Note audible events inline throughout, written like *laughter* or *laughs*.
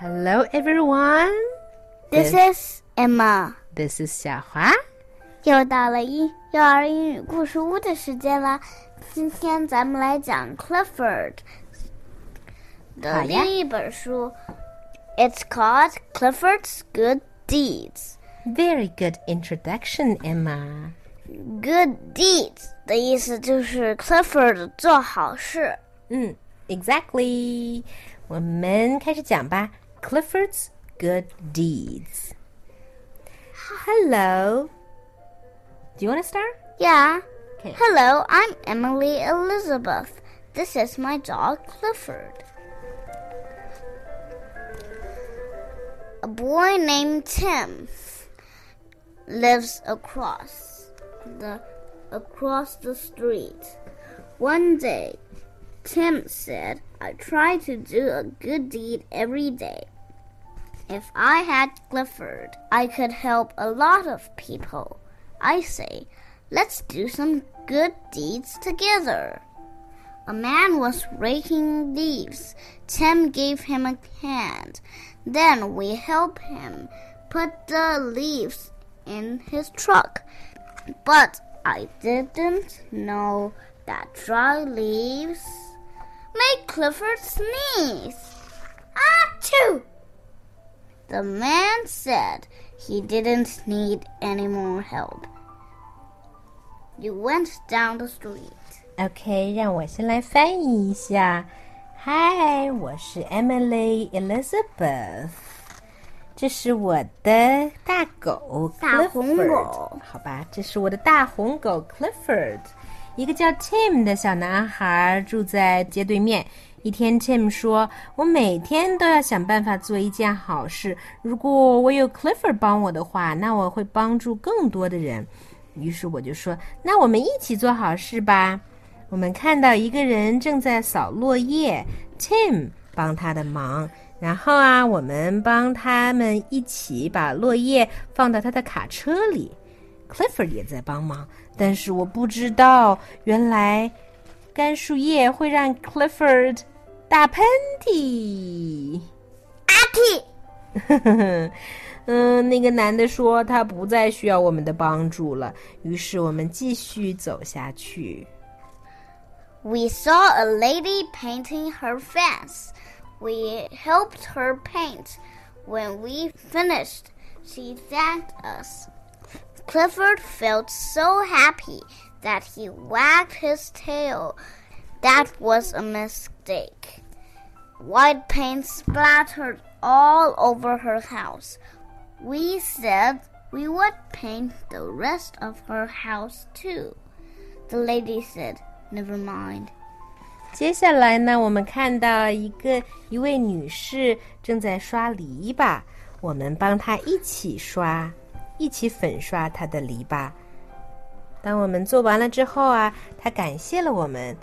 Hello, everyone. This is Emma. This is 小华。又到了英幼儿英语故事屋的时间了。今天咱们来讲 Clifford 的另一本书。It's called Clifford's Good Deeds. Very good introduction, Emma. Good deeds 的意思就是 Clifford 做好事。嗯，Exactly。我们开始讲吧。 Clifford's Good Deeds. Hello. Do you want to start? Yeah. Okay. Hello, I'm Emily Elizabeth. This is my dog Clifford. A boy named Tim lives across the across the street. One day, Tim said, I try to do a good deed every day. If I had Clifford, I could help a lot of people. I say, let's do some good deeds together. A man was raking leaves. Tim gave him a hand. Then we help him put the leaves in his truck. But I didn't know that dry leaves make Clifford sneeze. Achoo! The man said he didn't need any more help. You went down the street. OK，让我先来翻译一下。Hi，我是 Emily Elizabeth。这是我的大狗大红狗 Clifford 好吧，这是我的大红狗 Clifford。一个叫 Tim 的小男孩住在街对面。 一天，Tim 说：“我每天都要想办法做一件好事。如果我有 Clifford 帮我的话，那我会帮助更多的人。”于是我就说：“那我们一起做好事吧。”我们看到一个人正在扫落叶，Tim 帮他的忙。然后啊，我们帮他们一起把落叶放到他的卡车里。Clifford 也在帮忙，但是我不知道，原来干树叶会让 Clifford 打喷嚏。阿嚏！嗯，那个男的说他不再需要我们的帮助了。于是我们继续走下去。 We *laughs* saw a lady painting her fence. We helped her paint. When we finished, she thanked us. Clifford felt so happy that he wagged his tail. That was a mistake. White paint splattered all over her house. We said we would paint the rest of her house too. The lady said, Never mind. 接下来呢，我们看到一个一位女士正在刷篱笆，我们帮她一起刷，一起粉刷她的篱笆。 当我们做完了之后啊，她感谢了我们。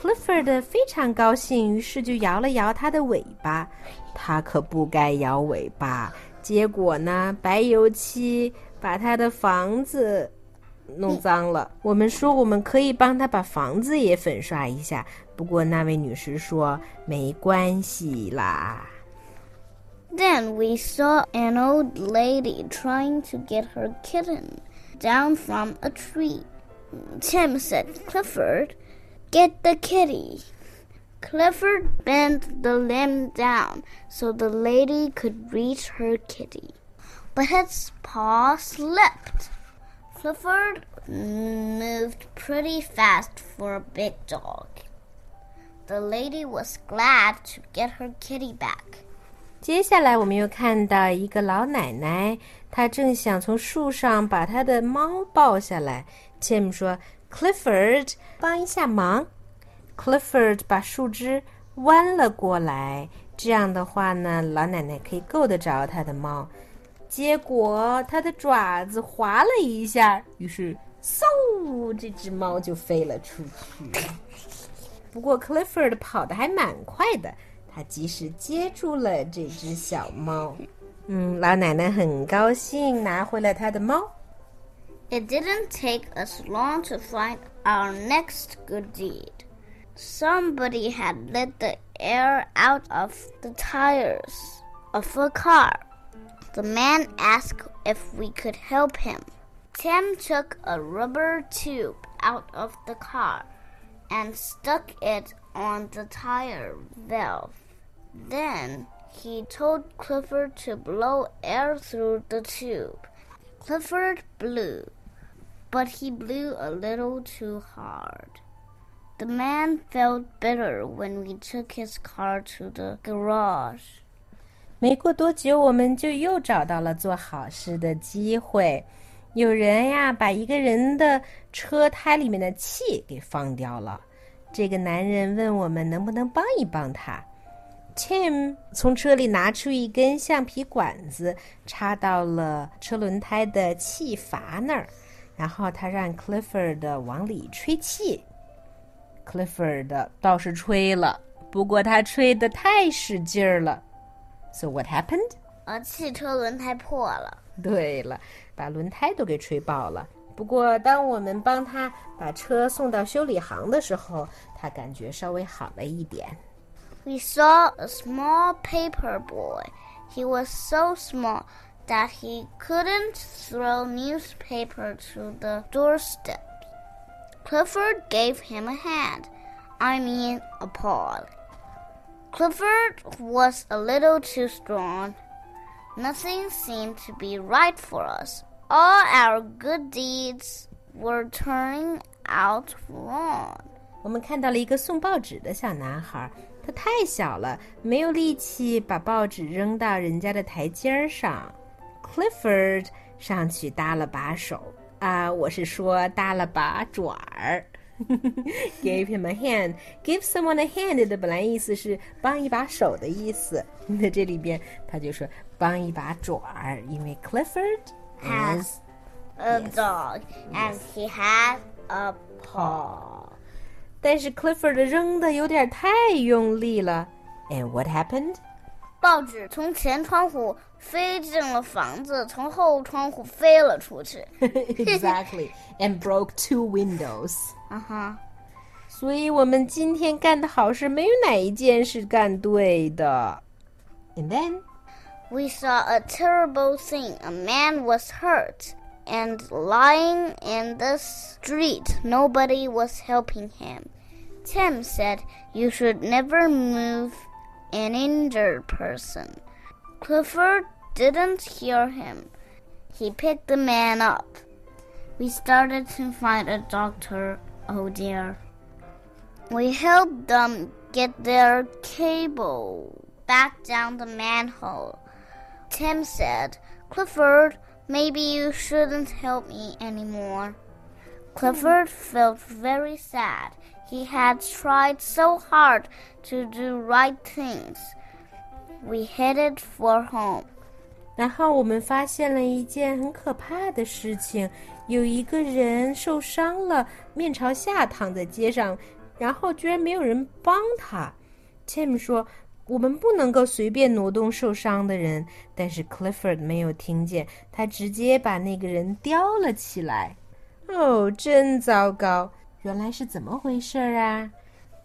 Clifford 非常高兴，于是就摇了摇他的尾巴。他可不该摇尾巴，结果呢，白油漆把他的房子弄脏了。我们说我们可以帮他把房子也粉刷一下，不过那位女士说没关系啦。Then we saw an old lady trying to get her kitten down from a tree. Tim said, Clifford, get the kitty. Clifford bent the limb down so the lady could reach her kitty. But its paw slipped. Clifford moved pretty fast for a big dog. The lady was glad to get her kitty back. 接下来，我们又看到一个老奶奶， 他正想从树上把他的猫抱下来。Tim 说：“Clifford，帮一下忙。”Clifford 把树枝弯了过来，这样的话呢，老奶奶可以够得着他的猫。结果，它的爪子划了一下，于是嗖，这只猫就飞了出去。不过，Clifford 跑得还蛮快的。他及时接住了这只小猫。嗯，老奶奶很高兴拿回了她的猫。 It didn't take us long to find our next good deed. Somebody had let the air out of the tires. of a car. The man asked if we could help him. Tim took a rubber tube out of the car and stuck it on the tire valve. Then he told Clifford to blow air through the tube. Clifford blew, but he blew a little too hard. The man felt bitter when we took his car to the garage. 没过多久，我们就又找到了做好事的机会。有人呀，把一个人的车胎里面的气给放掉了。这个男人问我们能不能帮一帮他。 Tim 从车里拿出一根橡皮管子，插到了车轮胎的气阀那儿，然后他让 Clifford 往里吹气。Clifford 倒是吹了，不过他吹的太使劲儿了。So what happened？啊，汽车轮胎破了。对了，把轮胎都给吹爆了。不过，当我们帮他把车送到修理行的时候，他感觉稍微好了一点。We saw a small paper boy. He was so small that he couldn't throw newspaper to the doorstep. Clifford gave him a hand. I mean, a paw. Clifford was a little too strong. Nothing seemed to be right for us. All our good deeds were turning out wrong. 我们看到了一个送报纸的小男孩， 他太小了，没有力气把报纸扔到人家的台阶上。Clifford 上去搭了把手啊，我是说搭了把爪儿。Give him a hand. Give someone a hand 的本来意思是帮一把手的意思，那这里边他就说帮一把爪儿，因为 Clifford has a dog and he has a paw. 但是 Clifford 扔的有点太用力了。And what happened? 报纸从前窗户飞进了房子，从后窗户飞了出去。exactly, *laughs* *laughs* and broke two windows. 啊哈，所以我们今天干的好事没有哪一件是干对的。And then we saw a terrible thing. A man was hurt and lying in the street. Nobody was helping him. Tim said you should never move an injured person. Clifford didn't hear him. He picked the man up. We started to find a doctor. Oh dear. We helped them get their cable back down the manhole. Tim said, Clifford, maybe you shouldn't help me anymore. Clifford felt very sad. He had tried so hard to do right things. We headed for home. 然后我们发现了一件很可怕的事情，有一个人受伤了，面朝下躺在街上，然后居然没有人帮他。Tim 说：“我们不能够随便挪动受伤的人。”但是 Clifford 没有听见，他直接把那个人叼了起来。哦，真糟糕！ 原来是怎么回事啊？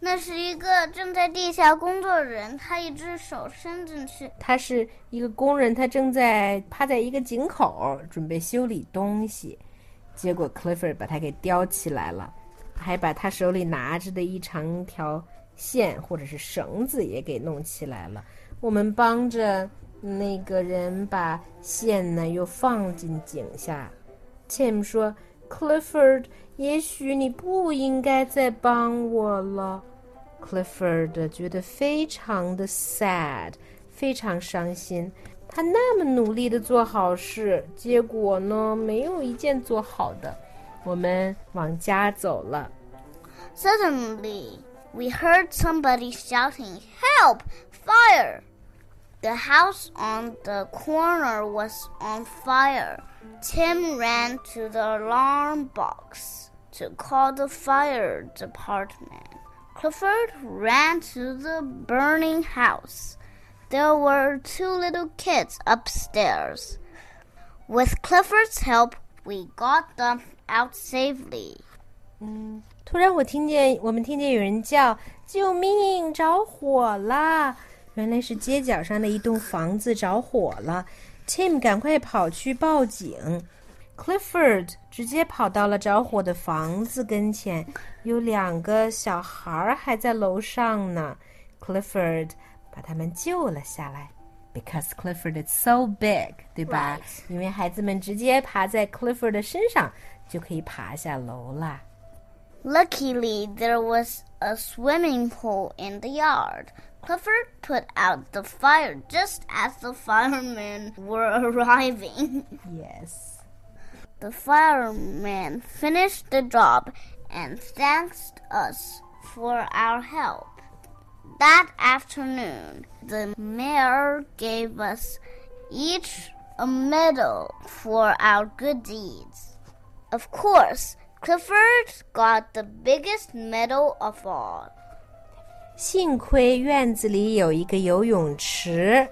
那是一个正在地下工作的人，他一只手伸进去。他是一个工人，他正在趴在一个井口，准备修理东西。结果 Clifford 把他给叼起来了，还把他手里拿着的一长条线或者是绳子也给弄起来了。我们帮着那个人把线呢又放进井下。Tim 说。Clifford，也许你不应该再帮我了。Clifford 觉得非常的 sad，非常伤心。他那么努力的做好事，结果呢，没有一件做好的。我们往家走了。Suddenly, we heard somebody shouting, "Help! Fire!" The house on the corner was on fire. Tim ran to the alarm box to call the fire department. Clifford ran to the burning house. There were two little kids upstairs. With Clifford's help, we got them out safely. 嗯，突然我听见我们听见有人叫：“救命！着火啦！” 原来是街角上的一栋房子着火了。 Tim 赶快跑去报警。Clifford 直接跑到了着火的房子跟前，有两个小孩还在楼上呢。Clifford 把他们救了下来，because Clifford is so big，对吧？因为孩子们直接爬在 Clifford 的身上就可以爬下楼了。Luckily, there was a swimming pool in the yard. Clifford put out the fire just as the firemen were *laughs* arriving. Yes. The firemen finished the job and thanked us for our help. That afternoon, the mayor gave us each a medal for our good deeds. Of course, Clifford got the biggest medal of all. 幸亏院子里有一个游泳池。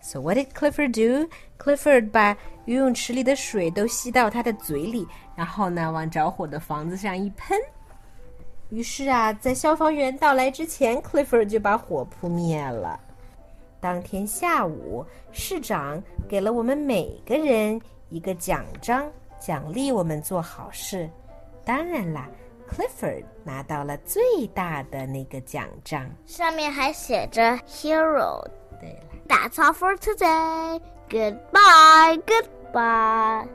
So what did Clifford do? Clifford 把游泳池里的水都吸到他的嘴里，然后呢，往着火的房子上一喷。于是啊，在消防员到来之前，Clifford 就把火扑灭了。当天下午，市长给了我们每个人一个奖章，奖励我们做好事。当然啦 ，Clifford 拿到了最大的那个奖章，上面还写着 “Hero”。对了，That's all for today. Goodbye. Goodbye.